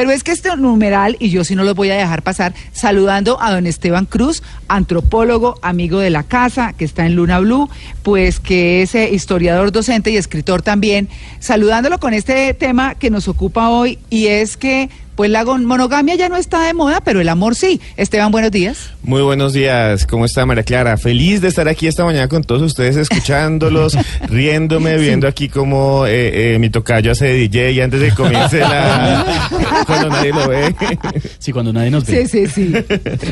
Pero es que este numeral, y yo sí no lo voy a dejar pasar, saludando a don Esteban Cruz, antropólogo, amigo de la casa, que está en Luna Blue, pues que es eh, historiador, docente y escritor también, saludándolo con este tema que nos ocupa hoy, y es que pues la monogamia ya no está de moda, pero el amor sí. Esteban, buenos días. Muy buenos días. ¿Cómo está María Clara? Feliz de estar aquí esta mañana con todos ustedes, escuchándolos, riéndome, viendo aquí como eh, eh, mi tocayo hace DJ y antes de que comience la... cuando nadie lo ve. Sí, cuando nadie nos ve. Sí, sí, sí.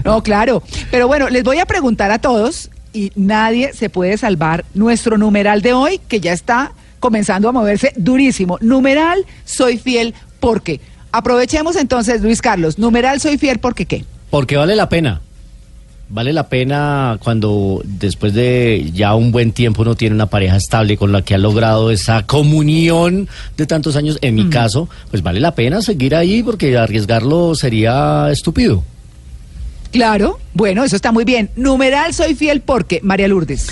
No, claro. Pero bueno, les voy a preguntar a todos y nadie se puede salvar nuestro numeral de hoy, que ya está comenzando a moverse durísimo. Numeral, soy fiel porque Aprovechemos entonces, Luis Carlos, numeral soy fiel porque qué. Porque vale la pena. Vale la pena cuando después de ya un buen tiempo uno tiene una pareja estable con la que ha logrado esa comunión de tantos años. En mi mm. caso, pues vale la pena seguir ahí porque arriesgarlo sería estúpido. Claro, bueno, eso está muy bien. Numeral soy fiel porque, María Lourdes.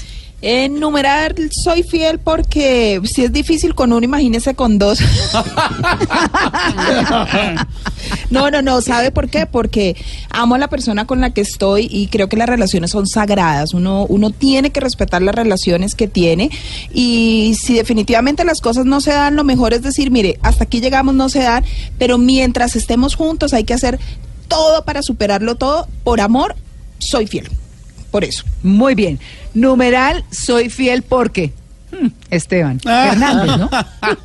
En numeral soy fiel porque si es difícil con uno, imagínese con dos. no, no, no, ¿sabe por qué? Porque amo a la persona con la que estoy y creo que las relaciones son sagradas. Uno, uno tiene que respetar las relaciones que tiene y si definitivamente las cosas no se dan, lo mejor es decir, mire, hasta aquí llegamos, no se dan, pero mientras estemos juntos hay que hacer todo para superarlo todo. Por amor, soy fiel por eso. Muy bien. Numeral, soy fiel porque. Hmm, Esteban Hernández, ¿no?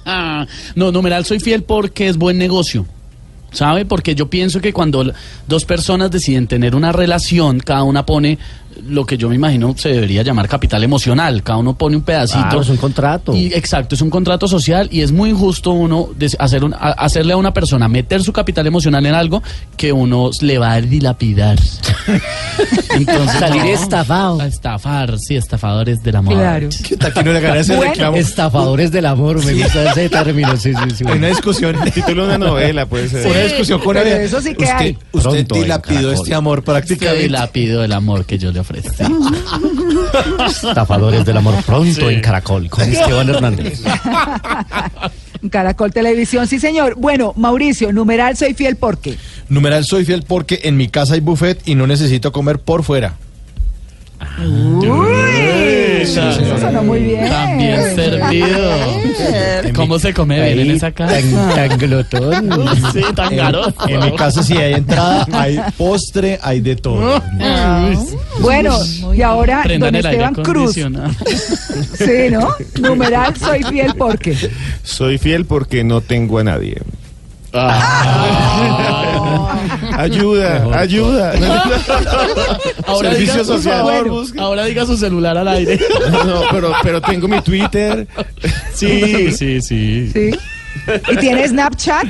no, numeral, soy fiel porque es buen negocio. ¿Sabe? Porque yo pienso que cuando dos personas deciden tener una relación, cada una pone lo que yo me imagino se debería llamar capital emocional. Cada uno pone un pedacito. es un contrato. Y, exacto, es un contrato social y es muy injusto uno hacer un, hacerle a una persona meter su capital emocional en algo que uno le va a dilapidar. Entonces, Salir estafado. A estafar, sí, estafadores del amor. Claro. Estafadores del amor, me gusta ese término. Sí, sí, sí. Una discusión, el título de una novela, puede ser. Una discusión con Eso sí que usted, hay. Usted dilapidó este amor prácticamente. dilapidó el amor que yo le ofrezco. Estafadores del amor pronto en Caracol con Esteban Hernández. Caracol Televisión, sí señor. Bueno, Mauricio, numeral soy fiel porque. Numeral soy fiel porque en mi casa hay buffet y no necesito comer por fuera. Uy, eso muy bien. También servido. ¿Cómo se come bien en esa casa? Tan, glotón. Sí, tan caro. En, mi casa si hay entrada, hay postre, hay de todo. Bueno, y ahora don Esteban Cruz. Sí, ¿no? Numeral, soy fiel porque. Soy fiel porque no tengo a nadie. Ah. ayuda, ayuda. ahora diga, ahora diga su celular al aire. no, pero, pero tengo mi Twitter. Sí, sí, sí. ¿Sí? ¿Y tiene Snapchat?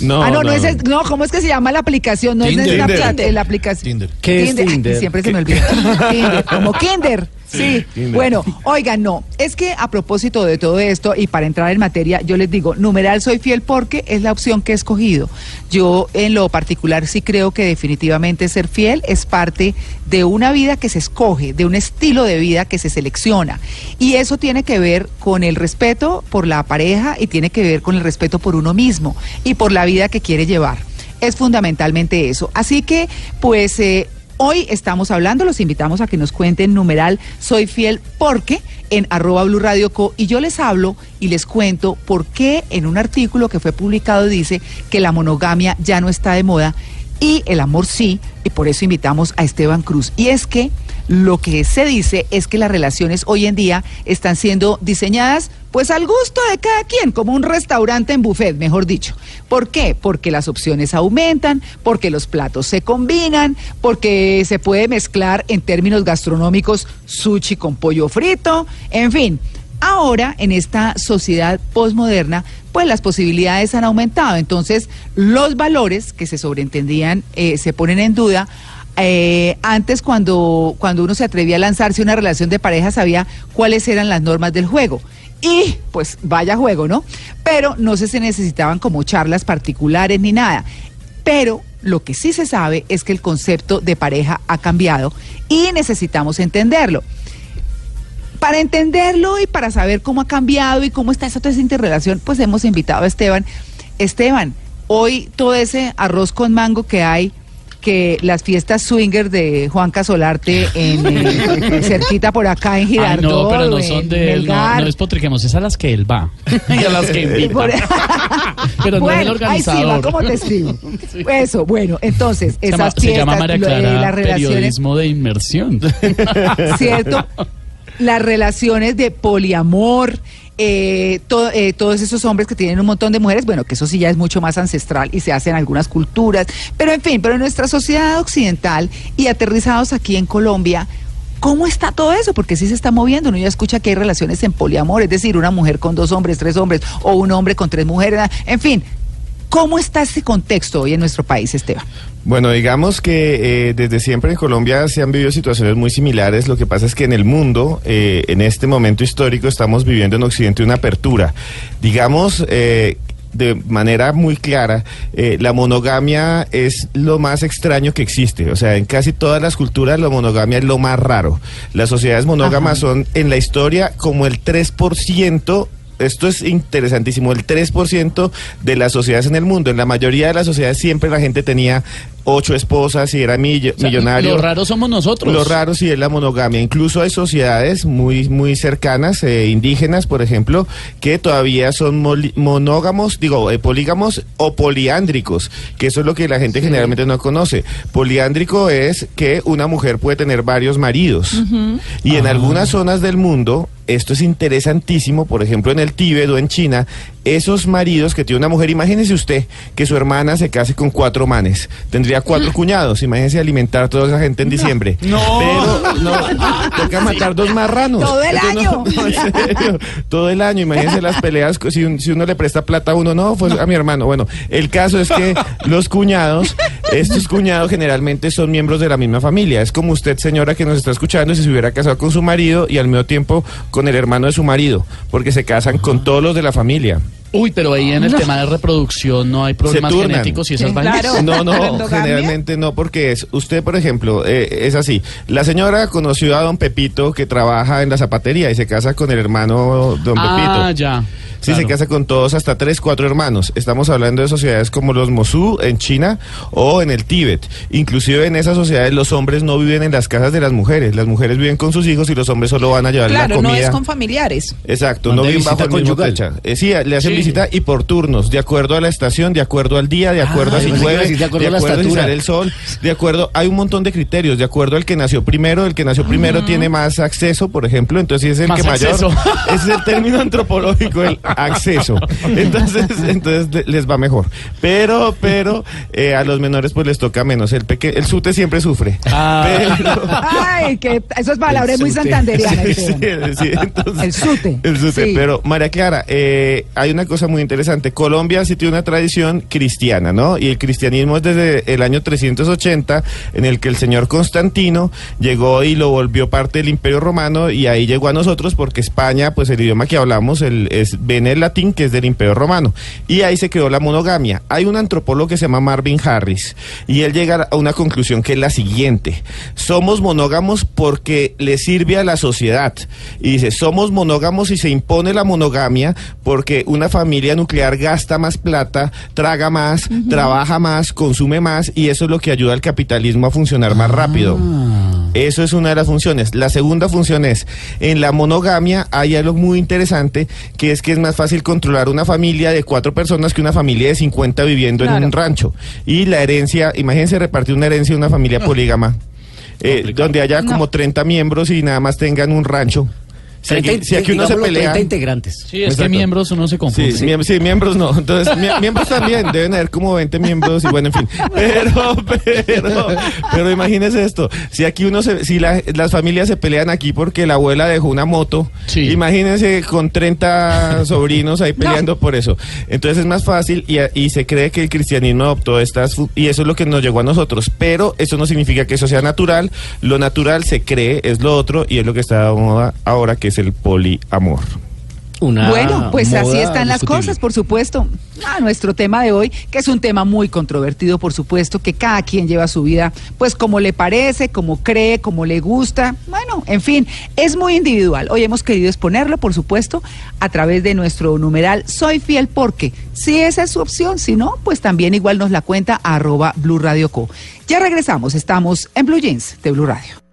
No. Ah, no, no, es. No, ¿cómo es que se llama la aplicación? No es Snapchat, es la aplicación. Tinder. ¿Qué es Tinder? siempre se me olvida. Tinder, como Kinder. Sí, bueno, oigan, no, es que a propósito de todo esto y para entrar en materia, yo les digo, numeral soy fiel porque es la opción que he escogido. Yo en lo particular sí creo que definitivamente ser fiel es parte de una vida que se escoge, de un estilo de vida que se selecciona. Y eso tiene que ver con el respeto por la pareja y tiene que ver con el respeto por uno mismo y por la vida que quiere llevar es fundamentalmente eso. Así que, pues, eh, Hoy estamos hablando, los invitamos a que nos cuenten numeral Soy Fiel porque en arroba Blue Radio Co. Y yo les hablo y les cuento por qué en un artículo que fue publicado dice que la monogamia ya no está de moda y el amor sí, y por eso invitamos a Esteban Cruz. Y es que lo que se dice es que las relaciones hoy en día están siendo diseñadas pues al gusto de cada quien, como un restaurante en buffet, mejor dicho. ¿Por qué? Porque las opciones aumentan, porque los platos se combinan, porque se puede mezclar en términos gastronómicos sushi con pollo frito, en fin. Ahora, en esta sociedad postmoderna, pues las posibilidades han aumentado. Entonces, los valores que se sobreentendían eh, se ponen en duda eh, antes cuando, cuando uno se atrevía a lanzarse una relación de pareja sabía cuáles eran las normas del juego. Y pues vaya juego, ¿no? Pero no se, necesitaban como charlas particulares ni nada. Pero lo que sí se sabe es que el concepto de pareja ha cambiado y necesitamos entenderlo. Para entenderlo y para saber cómo ha cambiado y cómo está esa interrelación, pues hemos invitado a Esteban. Esteban, hoy todo ese arroz con mango que hay que las fiestas swinger de Juan Casolarte en eh, cerquita por acá en Ay, Girardot. no, pero no son de él, no, no despotriquemos, es a las que él va. y a las que invita. Por- Pero no es el bueno, ahí sí, va organizador. como testigo. Eso, bueno, entonces, Se llama, esas se llama fiestas, María lo de Clara las relaciones, periodismo de inmersión. ¿cierto? Las relaciones de poliamor, eh, eh, todos esos hombres que tienen un montón de mujeres, bueno, que eso sí ya es mucho más ancestral y se hace en algunas culturas, pero en fin, pero en nuestra sociedad occidental y aterrizados aquí en Colombia, ¿Cómo está todo eso? Porque sí se está moviendo. Uno ya escucha que hay relaciones en poliamor, es decir, una mujer con dos hombres, tres hombres, o un hombre con tres mujeres. En fin, ¿cómo está ese contexto hoy en nuestro país, Esteban? Bueno, digamos que eh, desde siempre en Colombia se han vivido situaciones muy similares. Lo que pasa es que en el mundo, eh, en este momento histórico, estamos viviendo en Occidente una apertura. Digamos, eh, de manera muy clara, eh, la monogamia es lo más extraño que existe. O sea, en casi todas las culturas la monogamia es lo más raro. Las sociedades monógamas son en la historia como el 3%. Esto es interesantísimo, el 3% de las sociedades en el mundo. En la mayoría de las sociedades siempre la gente tenía ocho esposas y era millo- O sea, millonario. Lo raro somos nosotros. Lo raro sí es la monogamia. Incluso hay sociedades muy, muy cercanas, eh, indígenas, por ejemplo, que todavía son monógamos, digo, eh, polígamos o poliándricos, que eso es lo que la gente generalmente no conoce. Poliándrico es que una mujer puede tener varios maridos. Y en algunas zonas del mundo, esto es interesantísimo, por ejemplo, en el Tíbet o en China, esos maridos que tiene una mujer, imagínese usted que su hermana se case con cuatro manes, tendría cuatro cuñados, imagínese alimentar a toda esa gente en diciembre. No. Pero no, toca matar dos marranos. Todo el año. no, en serio, todo el año, imagínese las peleas, si, un- si uno le presta plata a uno, no, fue a mi hermano. Bueno, el caso es que los cuñados, estos cuñados generalmente son miembros de la misma familia. Es como usted, señora, que nos está escuchando, si se hubiera casado con su marido y al mismo tiempo con el hermano de su marido, porque se casan con todos los de la familia. Uy, pero ahí en el tema de reproducción no hay problemas genéticos y esas Sí, vainas. claro. No, no, ¿Endogamia? generalmente no, porque es usted, por ejemplo, eh, es así. La señora conoció a don Pepito que trabaja en la zapatería y se casa con el hermano don Ah, Pepito. ya. Sí, se claro. casa con todos hasta tres, cuatro hermanos. Estamos hablando de sociedades como los Mosú en China o en el Tíbet. Inclusive en esas sociedades los hombres no viven en las casas de las mujeres. Las mujeres viven con sus hijos y los hombres solo van a llevar la Claro, comida. no es con familiares. Exacto, no viven bajo visita el mismo techo. Eh, sí, le hacen Sí. visita y por turnos, de acuerdo a la estación, de acuerdo al día, de acuerdo Ah, a si yo pensé que iba a llueve, de acuerdo a la si el sol, de acuerdo, hay un montón de criterios, de acuerdo al que nació primero, el que nació primero tiene más acceso, por ejemplo, entonces es el Más que mayor. acceso. Ese es el término antropológico, el acceso. Entonces, entonces le- les va mejor. Pero, pero eh, a los menores pues les toca menos. El peque, el sute siempre sufre. Ah. Pero, Ay, que esas palabras muy sute. santanderianas. Sí, Esteban. sí, entonces- El sute. El sute. Sí. Pero, María Clara, eh, hay una cosa muy interesante. Colombia sí tiene una tradición cristiana, ¿no? Y el cristianismo es desde el año 380, en el que el señor Constantino llegó y lo volvió parte del Imperio Romano, y ahí llegó a nosotros porque España, pues el idioma que hablamos el, es, viene el latín, que es del Imperio Romano. Y ahí se creó la monogamia. Hay un antropólogo que se llama Marvin Harris, y él llega a una conclusión que es la siguiente. Somos monógamos porque le sirve a la sociedad. Y dice, somos monógamos y se impone la monogamia porque una familia nuclear gasta más plata, traga más, trabaja más, consume más y eso es lo que ayuda al capitalismo a funcionar más rápido. Eso es una de las funciones. La segunda función es, en la monogamia hay algo muy interesante, que es que es más fácil controlar una familia de cuatro personas que una familia de 50 viviendo en un rancho. Y la herencia, imagínense repartir una herencia de una familia polígama, eh, donde haya como 30 miembros y nada más tengan un rancho. Si aquí, 30, si aquí uno se pelea... 30 integrantes. Sí, es que Exacto. miembros uno se confunde. Sí, sí, miembros no. Entonces, mie- miembros también. Deben haber como 20 miembros y bueno, en fin. Pero, pero, pero imagínese esto. Si aquí uno se, si la- las familias se pelean aquí porque la abuela dejó una moto, Sí. imagínense con 30 sobrinos ahí peleando por eso. Entonces es más fácil y, y se cree que el cristianismo adoptó estas, y eso es lo que nos llegó a nosotros. Pero eso no significa que eso sea natural. Lo natural se cree, es lo otro y es lo que está de moda ahora, que es el poliamor. Una Bueno, pues así están las discutible. cosas, por supuesto. A nuestro tema de hoy, que es un tema muy controvertido, por supuesto, que cada quien lleva su vida, pues como le parece, como cree, como le gusta. Bueno, bueno, en fin, es muy individual. Hoy hemos querido exponerlo, por supuesto, a través de nuestro numeral Soy Fiel porque, si esa es su opción, si no, pues también igual nos la cuenta arroba Blue Radio Co. Ya regresamos, estamos en Blue Jeans de Blue Radio.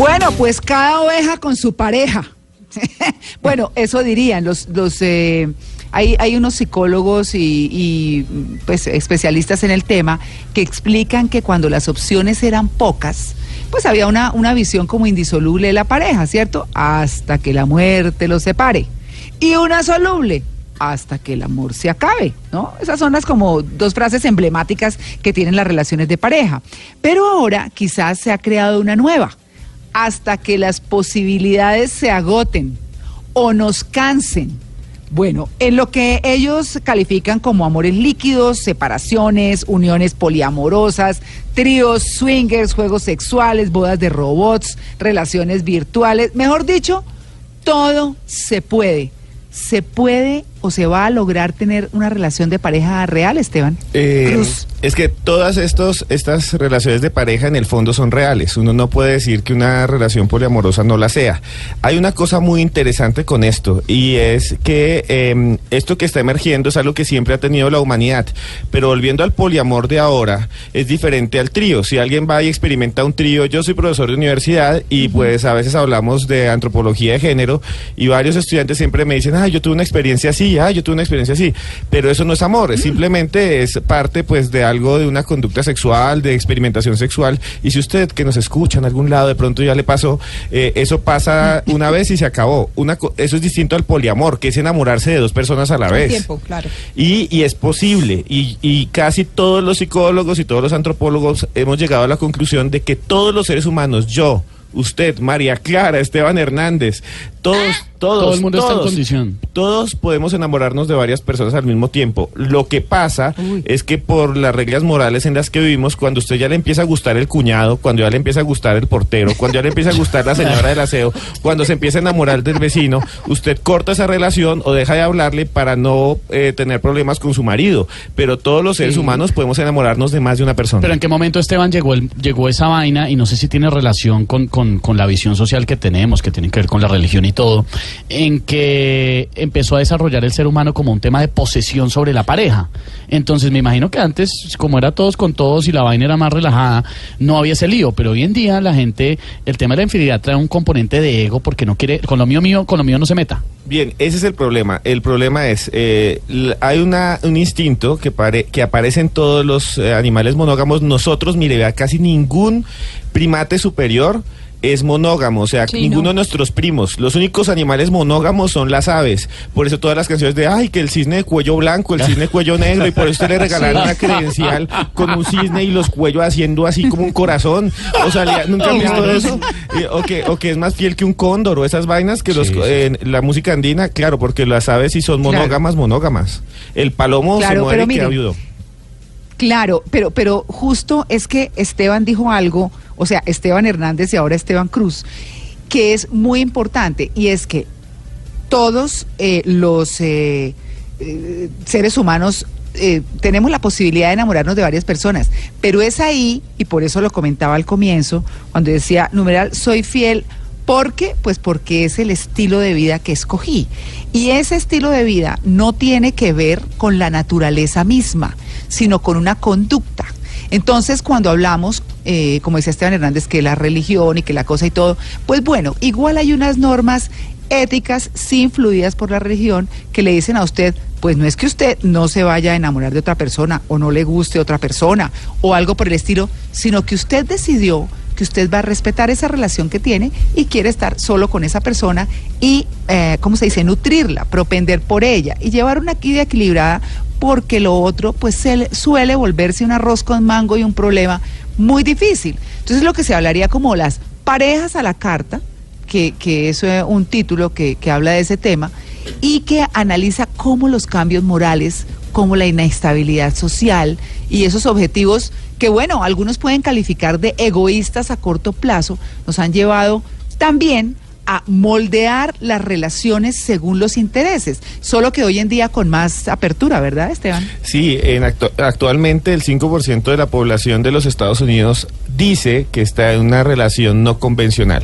Bueno, pues cada oveja con su pareja. bueno, eso dirían los, los eh, hay, hay unos psicólogos y, pues especialistas en el tema que explican que cuando las opciones eran pocas, pues había una, una visión como indisoluble de la pareja, ¿cierto? Hasta que la muerte los separe. Y una soluble, hasta que el amor se acabe, ¿no? Esas son las como dos frases emblemáticas que tienen las relaciones de pareja. Pero ahora quizás se ha creado una nueva hasta que las posibilidades se agoten o nos cansen. Bueno, en lo que ellos califican como amores líquidos, separaciones, uniones poliamorosas, tríos, swingers, juegos sexuales, bodas de robots, relaciones virtuales, mejor dicho, todo se puede. ¿Se puede o se va a lograr tener una relación de pareja real, Esteban? Eh, Cruz. Es que todas estos, estas relaciones de pareja en el fondo son reales. Uno no puede decir que una relación poliamorosa no la sea. Hay una cosa muy interesante con esto y es que eh, esto que está emergiendo es algo que siempre ha tenido la humanidad. Pero volviendo al poliamor de ahora, es diferente al trío. Si alguien va y experimenta un trío, yo soy profesor de universidad y pues a veces hablamos de antropología de género y varios estudiantes siempre me dicen, ah, yo tuve una experiencia así, ah, yo tuve una experiencia así. Pero eso no es amor, es simplemente es parte pues de algo de una conducta sexual, de experimentación sexual. Y si usted que nos escucha en algún lado de pronto ya le pasó, eh, eso pasa una vez y se acabó. Una, eso es distinto al poliamor, que es enamorarse de dos personas a la vez. tiempo, claro. Y, y es posible, y, y casi todos los psicólogos y todos los antropólogos hemos llegado a la conclusión de que todos los seres humanos, yo, usted, María Clara, Esteban Hernández, todos, todos, Todo el mundo está en todos, condición. todos podemos enamorarnos de varias personas al mismo tiempo. Lo que pasa es que por las reglas morales en las que vivimos, cuando usted ya le empieza a gustar el cuñado, cuando ya le empieza a gustar el portero, cuando ya le empieza a gustar la señora del aseo, cuando se empieza a enamorar del vecino, usted corta esa relación o deja de hablarle para no eh, tener problemas con su marido. Pero todos los seres Sí. humanos podemos enamorarnos de más de una persona. Pero en qué momento, Esteban, llegó, el- llegó esa vaina y no sé si tiene relación con, con, con la visión social que tenemos, que tiene que ver con la religión y todo, en que empezó a desarrollar el ser humano como un tema de posesión sobre la pareja. Entonces me imagino que antes, como era todos con todos y la vaina era más relajada, no había ese lío, pero hoy en día la gente, el tema de la infidelidad trae un componente de ego porque no quiere, con lo mío mío, con lo mío no se meta. Bien, ese es el problema. El problema es, eh, hay una, un instinto que, pare- que aparece en todos los eh, animales monógamos. Nosotros, mire, vea, casi ningún primate superior es monógamo, o sea, Sí, ninguno no. de nuestros primos. Los únicos animales monógamos son las aves. Por eso todas las canciones de, ay, que el cisne de cuello blanco, el cisne de cuello negro, y por eso le regalaron una credencial con un cisne y los cuellos haciendo así como un corazón. O sea, ¿nunca han visto eso? Y- o, que, o que es más fiel que un cóndor o esas vainas que los, Sí, eh, la música andina, claro, porque las aves sí son Claro. monógamas, monógamas. El palomo Claro, se muere pero y queda viudo. Claro, pero, pero justo es que Esteban dijo algo, o sea, Esteban Hernández y ahora Esteban Cruz, que es muy importante y es que todos eh, los eh, eh, seres humanos tenemos la posibilidad de enamorarnos de varias personas, pero es ahí, y por eso lo comentaba al comienzo, cuando decía, numeral, soy fiel. ¿Por qué? Pues porque es el estilo de vida que escogí. Y ese estilo de vida no tiene que ver con la naturaleza misma, sino con una conducta. Entonces, cuando hablamos, eh, como decía Esteban Hernández, que la religión y que la cosa y todo, pues bueno, igual hay unas normas éticas sí influidas por la religión que le dicen a usted, pues no es que usted no se vaya a enamorar de otra persona o no le guste otra persona o algo por el estilo, sino que usted decidió que usted va a respetar esa relación que tiene y quiere estar solo con esa persona y, eh, ¿cómo se dice?, nutrirla, propender por ella y llevar una vida equilibrada porque lo otro pues se le- suele volverse un arroz con mango y un problema muy difícil. Entonces lo que se hablaría como las parejas a la carta, que, que es eh, un título que, que habla de ese tema, y que analiza cómo los cambios morales, como la inestabilidad social y esos objetivos que, bueno, algunos pueden calificar de egoístas a corto plazo, nos han llevado también a moldear las relaciones según los intereses, solo que hoy en día con más apertura, ¿verdad, Esteban? Sí, en actu- actualmente el 5% de la población de los Estados Unidos dice que está en una relación no convencional.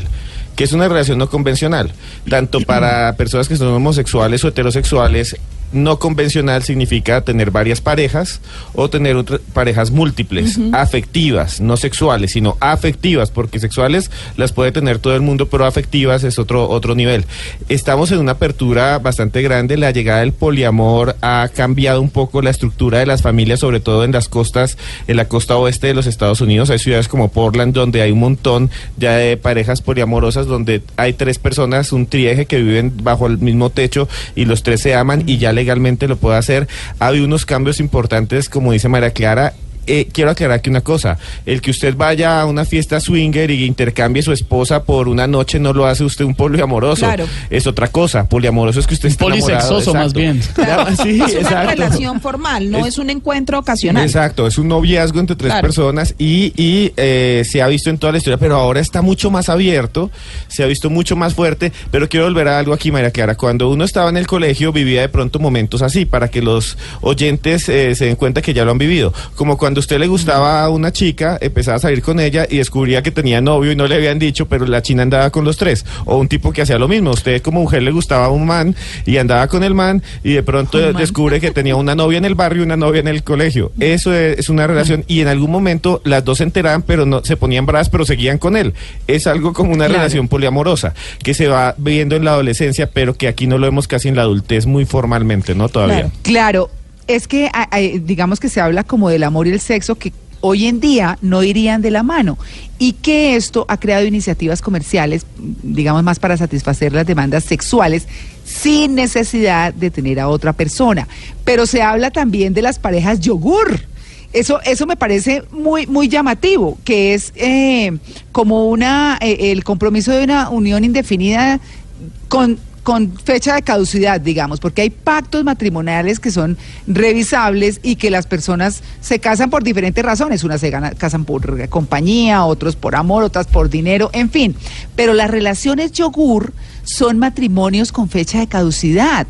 que es una relación no convencional? Tanto para personas que son homosexuales o heterosexuales, no convencional significa tener varias parejas o tener parejas múltiples, afectivas, no sexuales, sino afectivas, porque sexuales las puede tener todo el mundo, pero afectivas es otro, otro nivel. Estamos en una apertura bastante grande, la llegada del poliamor ha cambiado un poco la estructura de las familias, sobre todo en las costas, en la costa oeste de los Estados Unidos, hay ciudades como Portland donde hay un montón ya de parejas poliamorosas, donde hay tres personas, un trieje que viven bajo el mismo techo y los tres se aman y ya legalmente lo puede hacer. Ha habido unos cambios importantes, como dice María Clara, eh, quiero aclarar que una cosa, el que usted vaya a una fiesta swinger y intercambie su esposa por una noche no lo hace usted un poliamoroso. Claro. Es otra cosa. Poliamoroso es que usted está enamorado. Polisexoso, más exacto. bien. Ya, sí, es una exacto. relación formal, no Es- es, un encuentro ocasional. Exacto, es un noviazgo entre tres Claro. personas y, y, eh, se ha visto en toda la historia, pero ahora está mucho más abierto, se ha visto mucho más fuerte, pero quiero volver a algo aquí, María Clara. Cuando uno estaba en el colegio vivía de pronto momentos así, para que los oyentes eh, se den cuenta que ya lo han vivido. Como cuando a usted le gustaba a una chica, empezaba a salir con ella y descubría que tenía novio y no le habían dicho, pero la china andaba con los tres. O un tipo que hacía lo mismo. Usted como mujer le gustaba a un man y andaba con el man y de pronto descubre que tenía una novia en el barrio y una novia en el colegio. Eso es, es una relación y en algún momento las dos se enteraban, pero no se ponían bravas, pero seguían con él. Es algo como una Claro. relación poliamorosa que se va viendo en la adolescencia, pero que aquí no lo vemos casi en la adultez muy formalmente, ¿no? Todavía. Claro. Claro, es que digamos que se habla como del amor y el sexo que hoy en día no irían de la mano y que esto ha creado iniciativas comerciales, digamos más para satisfacer las demandas sexuales sin necesidad de tener a otra persona. Pero se habla también de las parejas yogur. Eso, eso me parece muy, muy llamativo, que es eh, como una, eh, el compromiso de una unión indefinida con, con fecha de caducidad, digamos, porque hay pactos matrimoniales que son revisables y que las personas se casan por diferentes razones. Unas se casan por compañía, otros por amor, otras por dinero, en fin. Pero las relaciones yogur son matrimonios con fecha de caducidad.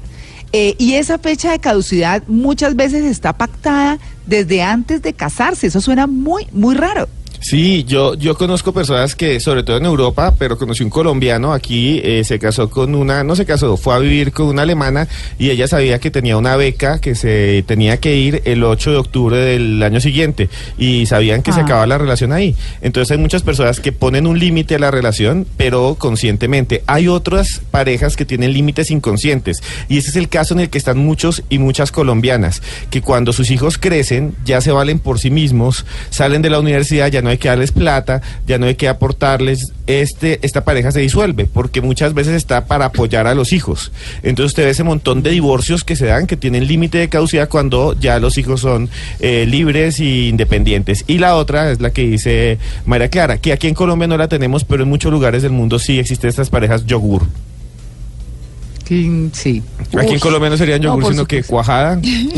Eh, y esa fecha de caducidad muchas veces está pactada desde antes de casarse. Eso suena muy, muy raro. Sí, yo, yo conozco personas que, sobre todo en Europa, pero conocí un colombiano aquí, eh, se casó con una, no se casó, fue a vivir con una alemana y ella sabía que tenía una beca que se tenía que ir el 8 de octubre del año siguiente y sabían que se Ah. acababa la relación ahí. Entonces hay muchas personas que ponen un límite a la relación, pero conscientemente. Hay otras parejas que tienen límites inconscientes y ese es el caso en el que están muchos y muchas colombianas, que cuando sus hijos crecen ya se valen por sí mismos, salen de la universidad, ya no hay que darles plata, ya no hay que aportarles, este, esta pareja se disuelve, porque muchas veces está para apoyar a los hijos. Entonces usted ve ese montón de divorcios que se dan, que tienen límite de caducidad cuando ya los hijos son eh, libres e independientes. Y la otra es la que dice María Clara, que aquí en Colombia no la tenemos, pero en muchos lugares del mundo sí existen estas parejas yogur. Sí. sí. Aquí en. Colombia no serían No, yogur, por sino que cuajada. Sí,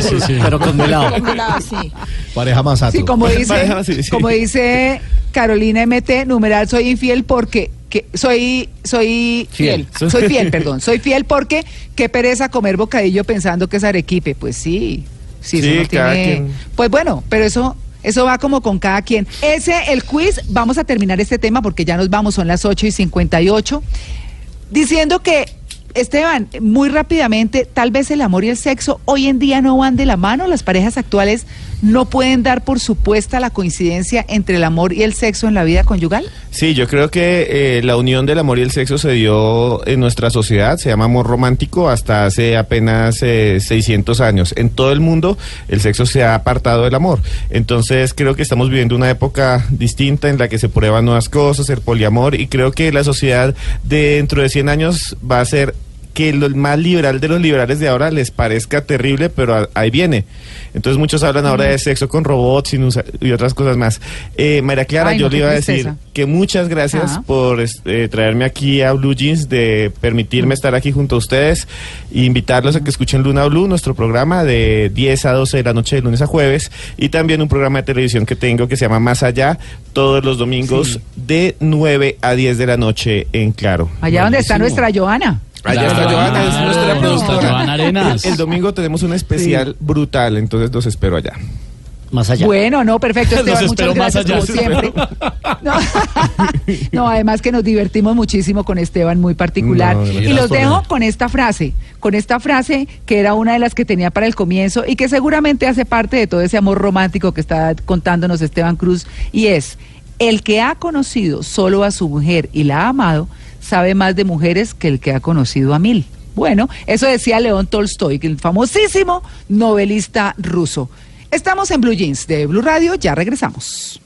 sí, sí. Pero con melado. Congelado, sí. Pareja más Sí, como dice, Pareja, sí, sí. como dice Carolina MT, numeral soy infiel porque que soy soy Fiel. fiel. Soy fiel, perdón. Soy fiel porque qué pereza comer bocadillo pensando que es arequipe. Pues sí. Sí, eso no cada tiene- quien. Pues bueno, pero eso eso va como con cada quien. Ese el quiz, vamos a terminar este tema porque ya nos vamos, son las 8 y 58 diciendo que Esteban, muy rápidamente, tal vez el amor y el sexo hoy en día no van de la mano, las parejas actuales no pueden dar por supuesta la coincidencia entre el amor y el sexo en la vida conyugal. Sí, yo creo que eh, la unión del amor y el sexo se dio en nuestra sociedad, se llama amor romántico hasta hace apenas eh, 600 años. En todo el mundo el sexo se ha apartado del amor. Entonces creo que estamos viviendo una época distinta en la que se prueban nuevas cosas, el poliamor, y creo que la sociedad de dentro de 100 años va a ser que el más liberal de los liberales de ahora les parezca terrible, pero ahí viene. Entonces muchos hablan ahora de sexo con robots y, otras cosas más. Eh, María Clara, Ay, yo no, le iba a decir que muchas gracias Ajá. por eh, traerme aquí a Blue Jeans, de permitirme estar aquí junto a ustedes e invitarlos a que escuchen Luna Blue, nuestro programa de 10 a 12 de la noche de lunes a jueves y también un programa de televisión que tengo que se llama Más Allá todos los domingos de 9 a 10 de la noche en Claro. Allá donde está Buenísimo. nuestra Joana. Allá está Claro. Joana, es nuestra Claro. productora. Joana Arenas. El, domingo tenemos un especial brutal, entonces los espero allá. Más allá. Bueno, no, perfecto, Esteban, muchas más gracias allá. como siempre. No. No, además que nos divertimos muchísimo con Esteban, muy particular. No, y los dejo con esta frase, con esta frase que era una de las que tenía para el comienzo y que seguramente hace parte de todo ese amor romántico que está contándonos Esteban Cruz, y es, el que ha conocido solo a su mujer y la ha amado, sabe más de mujeres que el que ha conocido a mil. Bueno, eso decía León Tolstoy, el famosísimo novelista ruso. Estamos en Blue Jeans de Blue Radio, ya regresamos.